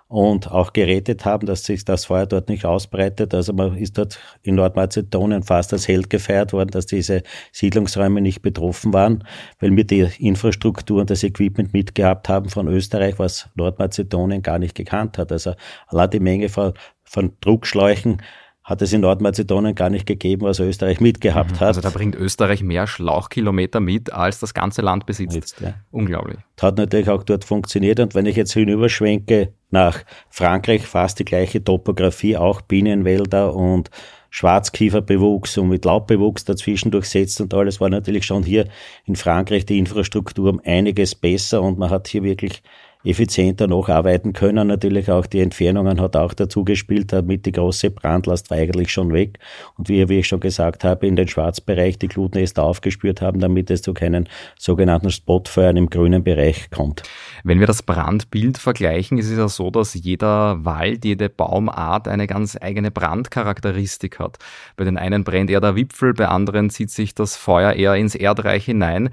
und auch gerettet haben, dass sich das Feuer dort nicht ausbreitet. Also man ist dort in Nordmazedonien fast als Held gefeiert worden, dass diese Siedlungsräume nicht betroffen waren, weil wir die Infrastruktur und das Equipment mitgehabt haben von Österreich, was Nordmazedonien gar nicht gekannt hat. Also allein die Menge von, von Druckschläuchen hat es in Nordmazedonien gar nicht gegeben, was Österreich mitgehabt mhm. hat. Also da bringt Österreich mehr Schlauchkilometer mit, als das ganze Land besitzt. Jetzt, ja. Unglaublich. Das hat natürlich auch dort funktioniert. Und wenn ich jetzt hinüberschwenke nach Frankreich, fast die gleiche Topografie, auch Bienenwälder und Schwarzkieferbewuchs und mit Laubbewuchs dazwischen durchsetzt und alles, war natürlich schon hier in Frankreich die Infrastruktur um einiges besser und man hat hier wirklich effizienter nacharbeiten können. Natürlich auch die Entfernungen hat auch dazu gespielt, damit die große Brandlast war eigentlich schon weg. Und wie, wie ich schon gesagt habe, in den Schwarzbereich die Glutnester aufgespürt haben, damit es zu keinen sogenannten Spotfeuern im grünen Bereich kommt. Wenn wir das Brandbild vergleichen, ist es ja so, dass jeder Wald, jede Baumart eine ganz eigene Brandcharakteristik hat. Bei den einen brennt eher der Wipfel, bei anderen zieht sich das Feuer eher ins Erdreich hinein.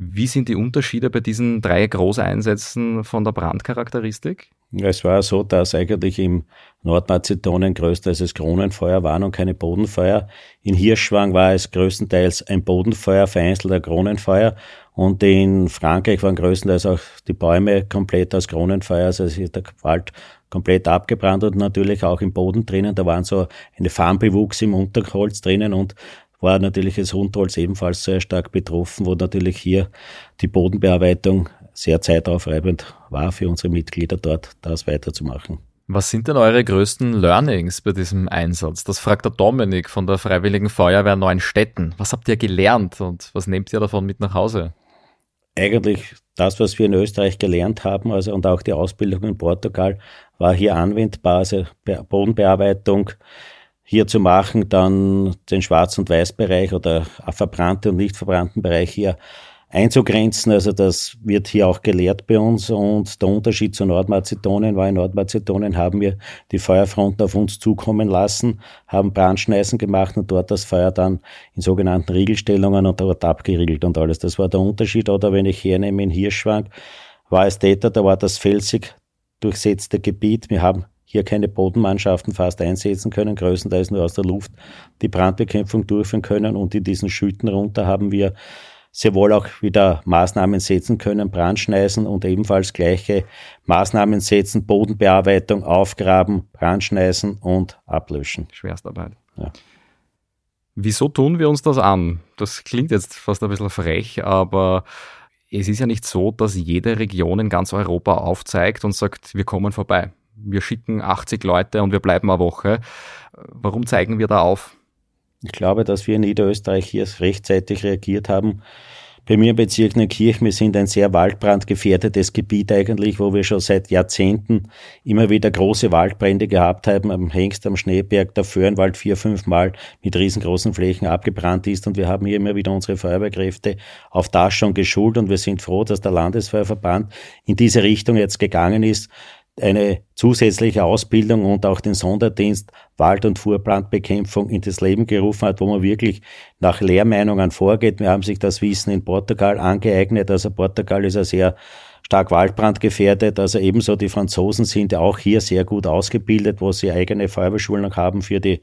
Wie sind die Unterschiede bei diesen drei Großeinsätzen von der Brandcharakteristik? Es war so, dass eigentlich im Nordmazedonien größtenteils Kronenfeuer waren und keine Bodenfeuer. In Hirschwang war es größtenteils ein Bodenfeuer, vereinzelter Kronenfeuer. Und in Frankreich waren größtenteils auch die Bäume komplett aus Kronenfeuer, also ist der Wald komplett abgebrannt und natürlich auch im Boden drinnen. Da waren so eine Farnbewuchs im Unterholz drinnen und war natürlich das Rundholz ebenfalls sehr stark betroffen, wo natürlich hier die Bodenbearbeitung sehr zeitaufreibend war für unsere Mitglieder dort, das weiterzumachen. Was sind denn eure größten Learnings bei diesem Einsatz? Das fragt der Dominik von der Freiwilligen Feuerwehr Neuenstetten. Was habt ihr gelernt und was nehmt ihr davon mit nach Hause? Eigentlich das, was wir in Österreich gelernt haben, also und auch die Ausbildung in Portugal, war hier anwendbar, also Bodenbearbeitung, hier zu machen, dann den Schwarz- und Weißbereich oder verbrannte und nicht verbrannten Bereich hier einzugrenzen. Also das wird hier auch gelehrt bei uns. Und der Unterschied zu Nordmazedonien war, in Nordmazedonien haben wir die Feuerfronten auf uns zukommen lassen, haben Brandschneisen gemacht und dort das Feuer dann in sogenannten Riegelstellungen und dort abgeriegelt und alles. Das war der Unterschied. Oder wenn ich hernehme in Hirschwang, war es Täter, da war das felsig durchsetzte Gebiet. Wir haben hier keine Bodenmannschaften fast einsetzen können, größtenteils nur aus der Luft die Brandbekämpfung durchführen können. Und in diesen Schütten runter haben wir sehr wohl auch wieder Maßnahmen setzen können, Brandschneisen und ebenfalls gleiche Maßnahmen setzen, Bodenbearbeitung, Aufgraben, Brandschneisen und Ablöschen. Schwerstarbeit. Ja. Wieso tun wir uns das an? Das klingt jetzt fast ein bisschen frech, aber es ist ja nicht so, dass jede Region in ganz Europa aufzeigt und sagt, wir kommen vorbei. Wir schicken 80 Leute und wir bleiben eine Woche. Warum zeigen wir da auf? Ich glaube, dass wir in Niederösterreich hier rechtzeitig reagiert haben. Bei mir im Bezirk Neukirchen, wir sind ein sehr waldbrandgefährdetes Gebiet eigentlich, wo wir schon seit Jahrzehnten immer wieder große Waldbrände gehabt haben. Am Hengst, am Schneeberg, der Föhrenwald vier, fünf Mal mit riesengroßen Flächen abgebrannt ist. Und wir haben hier immer wieder unsere Feuerwehrkräfte auf das schon geschult. Und wir sind froh, dass der Landesfeuerverband in diese Richtung jetzt gegangen ist eine zusätzliche Ausbildung und auch den Sonderdienst Wald- und Fuhrbrandbekämpfung in das Leben gerufen hat, wo man wirklich nach Lehrmeinungen vorgeht. Wir haben sich das Wissen in Portugal angeeignet. Also Portugal ist ja sehr stark waldbrandgefährdet. Also ebenso die Franzosen sind ja auch hier sehr gut ausgebildet, wo sie eigene Feuerwehrschulung haben für die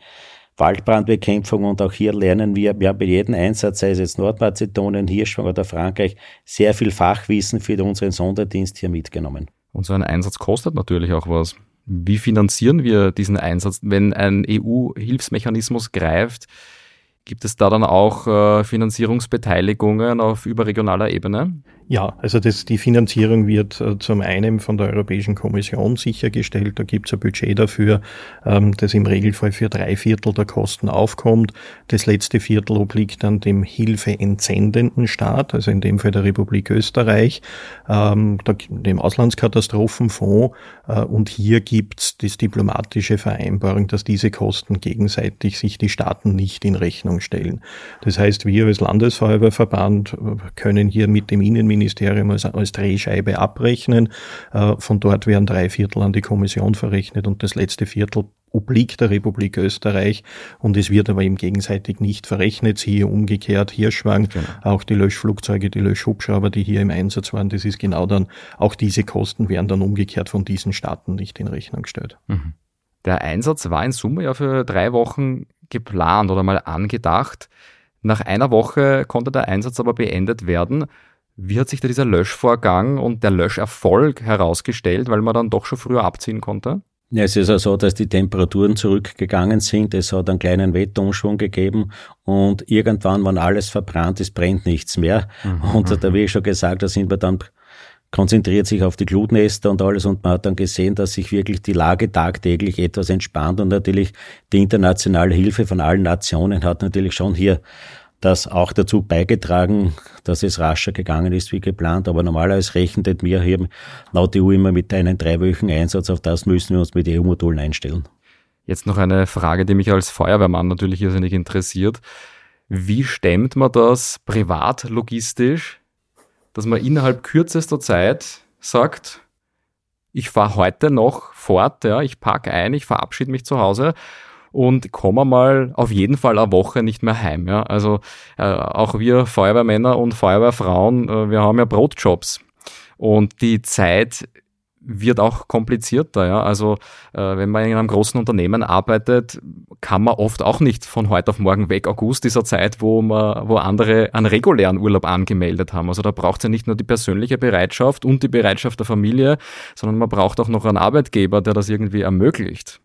Waldbrandbekämpfung und auch hier lernen wir, wir haben bei jedem Einsatz, sei es jetzt Nordmazedonien, Hirschwang oder Frankreich, sehr viel Fachwissen für unseren Sonderdienst hier mitgenommen. Und so ein Einsatz kostet natürlich auch was. Wie finanzieren wir diesen Einsatz, wenn ein EU-Hilfsmechanismus greift? Gibt es da dann auch äh, Finanzierungsbeteiligungen auf überregionaler Ebene? Ja, also das, die Finanzierung wird äh, zum einen von der Europäischen Kommission sichergestellt. Da gibt es ein Budget dafür, ähm, das im Regelfall für drei Viertel der Kosten aufkommt. Das letzte Viertel obliegt dann dem hilfeentsendenden Staat, also in dem Fall der Republik Österreich, ähm, der, dem Auslandskatastrophenfonds. Äh, und hier gibt es das diplomatische Vereinbarung, dass diese Kosten gegenseitig sich die Staaten nicht in Rechnung stellen. Das heißt, wir als Landesfeuerwehrverband äh, können hier mit dem Innenministerium Ministerium als, als Drehscheibe abrechnen. Äh, von dort werden drei Viertel an die Kommission verrechnet und das letzte Viertel obliegt der Republik Österreich und es wird aber eben gegenseitig nicht verrechnet. Siehe umgekehrt Hirschwang, genau. auch die Löschflugzeuge, die Löschhubschrauber, die hier im Einsatz waren, das ist genau dann, auch diese Kosten werden dann umgekehrt von diesen Staaten nicht in Rechnung gestellt. Mhm. Der Einsatz war in Summe ja für drei Wochen geplant oder mal angedacht. Nach einer Woche konnte der Einsatz aber beendet werden. Wie hat sich da dieser Löschvorgang und der Löscherfolg herausgestellt, weil man dann doch schon früher abziehen konnte? Ja, es ist ja so, dass die Temperaturen zurückgegangen sind. Es hat einen kleinen Wetterumschwung gegeben und irgendwann, wenn alles verbrannt ist, brennt nichts mehr. Mhm. Und da, wie ich schon gesagt, da sind wir dann konzentriert sich auf die Glutnester und alles und man hat dann gesehen, dass sich wirklich die Lage tagtäglich etwas entspannt und natürlich die internationale Hilfe von allen Nationen hat natürlich schon hier das auch dazu beigetragen, dass es rascher gegangen ist wie geplant. Aber normalerweise rechnet wir hier laut EU immer mit einem dreiwöchigen Einsatz. Auf das müssen wir uns mit EU-Modulen einstellen. Jetzt noch eine Frage, die mich als Feuerwehrmann natürlich irrsinnig interessiert. Wie stemmt man das privat logistisch, dass man innerhalb kürzester Zeit sagt, ich fahre heute noch fort, ja, ich packe ein, ich verabschiede mich zu Hause und komme mal auf jeden Fall eine Woche nicht mehr heim. Ja? Also äh, auch wir Feuerwehrmänner und Feuerwehrfrauen, äh, wir haben ja Brotjobs. Und die Zeit wird auch komplizierter. Ja? Also äh, wenn man in einem großen Unternehmen arbeitet, kann man oft auch nicht von heute auf morgen weg. August dieser Zeit, wo man, wo andere einen regulären Urlaub angemeldet haben. Also da braucht es ja nicht nur die persönliche Bereitschaft und die Bereitschaft der Familie, sondern man braucht auch noch einen Arbeitgeber, der das irgendwie ermöglicht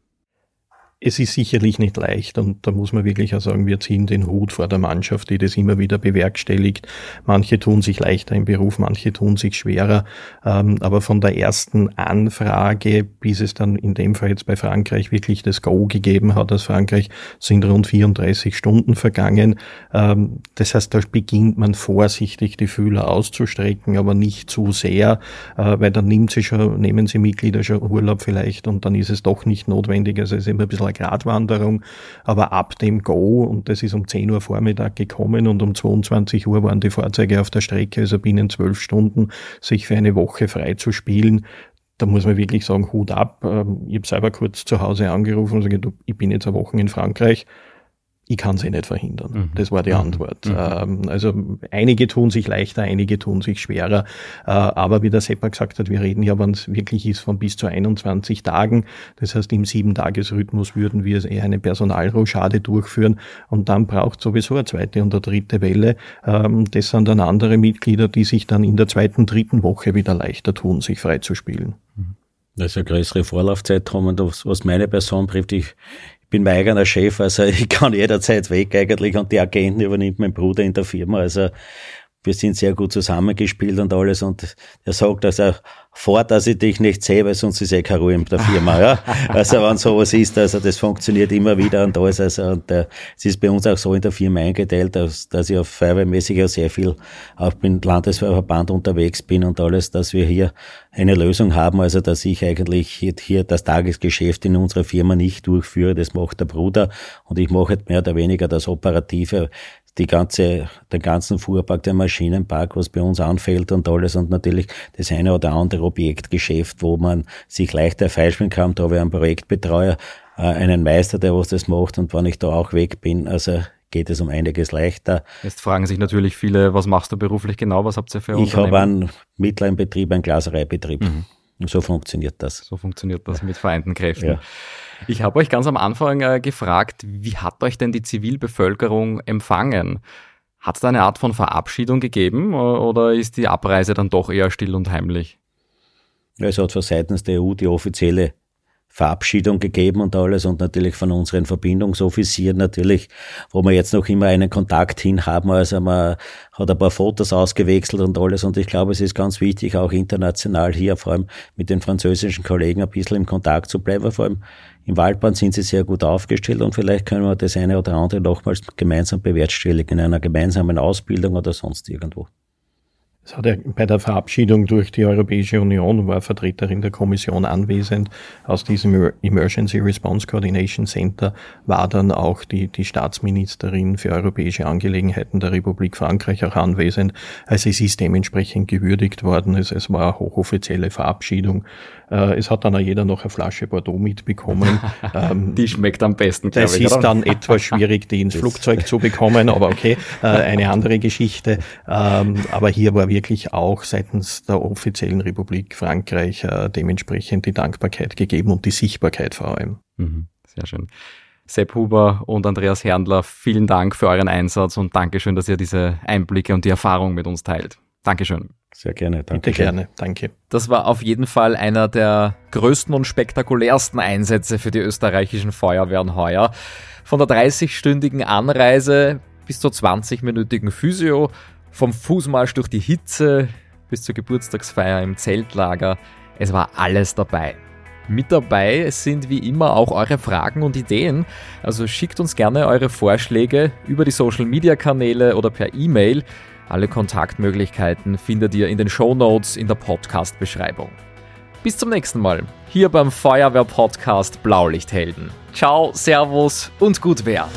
es ist sicherlich nicht leicht und da muss man wirklich auch sagen, wir ziehen den Hut vor der Mannschaft, die das immer wieder bewerkstelligt. Manche tun sich leichter im Beruf, manche tun sich schwerer. Ähm, aber von der ersten Anfrage, bis es dann in dem Fall jetzt bei Frankreich wirklich das Go gegeben hat aus Frankreich, sind rund 34 Stunden vergangen. Ähm, das heißt, da beginnt man vorsichtig die Fühler auszustrecken, aber nicht zu sehr, äh, weil dann nimmt sie schon, nehmen sie Mitglieder schon Urlaub vielleicht und dann ist es doch nicht notwendig. Also es ist immer ein bisschen eine Gratwanderung, aber ab dem Go, und das ist um 10 Uhr Vormittag gekommen und um 22 Uhr waren die Fahrzeuge auf der Strecke, also binnen zwölf Stunden sich für eine Woche frei zu spielen, da muss man wirklich sagen, Hut ab. Ähm, ich habe selber kurz zu Hause angerufen und gesagt, ich bin jetzt eine Woche in Frankreich ich kann sie nicht verhindern. Mhm. Das war die mhm. Antwort. Mhm. Ähm, also einige tun sich leichter, einige tun sich schwerer. Äh, aber wie der Seppa gesagt hat, wir reden ja, wenn es wirklich ist, von bis zu 21 Tagen. Das heißt, im Sieben-Tages-Rhythmus würden wir eher eine Personalrochade durchführen und dann braucht sowieso eine zweite und eine dritte Welle. Ähm, das sind dann andere Mitglieder, die sich dann in der zweiten, dritten Woche wieder leichter tun, sich freizuspielen. Also eine größere Vorlaufzeit haben und was meine Person betrifft, ich bin mein eigener Chef, also ich kann jederzeit weg eigentlich und die Agenten übernimmt mein Bruder in der Firma. Also wir sind sehr gut zusammengespielt und alles. Und er sagt, dass er fort, dass ich dich nicht sehe, weil sonst ist eh keine Ruhe in der Firma. Ja? Also wenn sowas ist, also das funktioniert immer wieder und alles. Also und äh, es ist bei uns auch so in der Firma eingeteilt, dass, dass ich auf Feuerwehrmäßig auch sehr viel auch beim Landesfeuerverband unterwegs bin und alles, dass wir hier eine Lösung haben, also dass ich eigentlich hier, hier das Tagesgeschäft in unserer Firma nicht durchführe, das macht der Bruder und ich mache mehr oder weniger das Operative die ganze, den ganzen Fuhrpark, der Maschinenpark, was bei uns anfällt und alles und natürlich das eine oder andere Objektgeschäft, wo man sich leichter feischeln kann. Da habe ich einen Projektbetreuer, äh, einen Meister, der was das macht und wenn ich da auch weg bin, also geht es um einiges leichter. Jetzt fragen sich natürlich viele, was machst du beruflich genau, was habt ihr für Ich habe einen mittleren Betrieb, einen Glasereibetrieb. Mhm. Und so funktioniert das. So funktioniert das mit vereinten Kräften. Ja. Ich habe euch ganz am Anfang äh, gefragt, wie hat euch denn die Zivilbevölkerung empfangen? Hat es da eine Art von Verabschiedung gegeben oder ist die Abreise dann doch eher still und heimlich? Es hat von seitens der EU die offizielle Verabschiedung gegeben und alles und natürlich von unseren Verbindungsoffizieren natürlich, wo wir jetzt noch immer einen Kontakt hin haben. Also man hat ein paar Fotos ausgewechselt und alles und ich glaube, es ist ganz wichtig, auch international hier vor allem mit den französischen Kollegen ein bisschen im Kontakt zu bleiben. Vor allem im Waldbahn sind sie sehr gut aufgestellt und vielleicht können wir das eine oder andere nochmals gemeinsam bewerkstelligen in einer gemeinsamen Ausbildung oder sonst irgendwo. Es hat ja bei der Verabschiedung durch die Europäische Union war Vertreterin der Kommission anwesend. Aus diesem Emergency Response Coordination Center war dann auch die, die Staatsministerin für europäische Angelegenheiten der Republik Frankreich auch anwesend. Also es ist dementsprechend gewürdigt worden. Es, es war eine hochoffizielle Verabschiedung. Äh, es hat dann auch jeder noch eine Flasche Bordeaux mitbekommen. Ähm, die schmeckt am besten, glaube ich. Es ist oder? dann etwas schwierig, die ins Flugzeug zu bekommen, aber okay, äh, eine andere Geschichte. Ähm, aber hier war wirklich auch seitens der offiziellen Republik Frankreich äh, dementsprechend die Dankbarkeit gegeben und die Sichtbarkeit vor allem. Mhm, sehr schön. Sepp Huber und Andreas Herndler, vielen Dank für euren Einsatz und Dankeschön, dass ihr diese Einblicke und die Erfahrung mit uns teilt. Dankeschön. Sehr gerne, danke. Bitte gerne, danke. Das war auf jeden Fall einer der größten und spektakulärsten Einsätze für die österreichischen Feuerwehren heuer. Von der 30-stündigen Anreise bis zur 20-minütigen Physio, vom Fußmarsch durch die Hitze bis zur Geburtstagsfeier im Zeltlager. Es war alles dabei. Mit dabei sind wie immer auch eure Fragen und Ideen. Also schickt uns gerne eure Vorschläge über die Social Media Kanäle oder per E-Mail. Alle Kontaktmöglichkeiten findet ihr in den Show Notes in der Podcast-Beschreibung. Bis zum nächsten Mal, hier beim Feuerwehr-Podcast Blaulichthelden. Ciao, Servus und gut Wehr.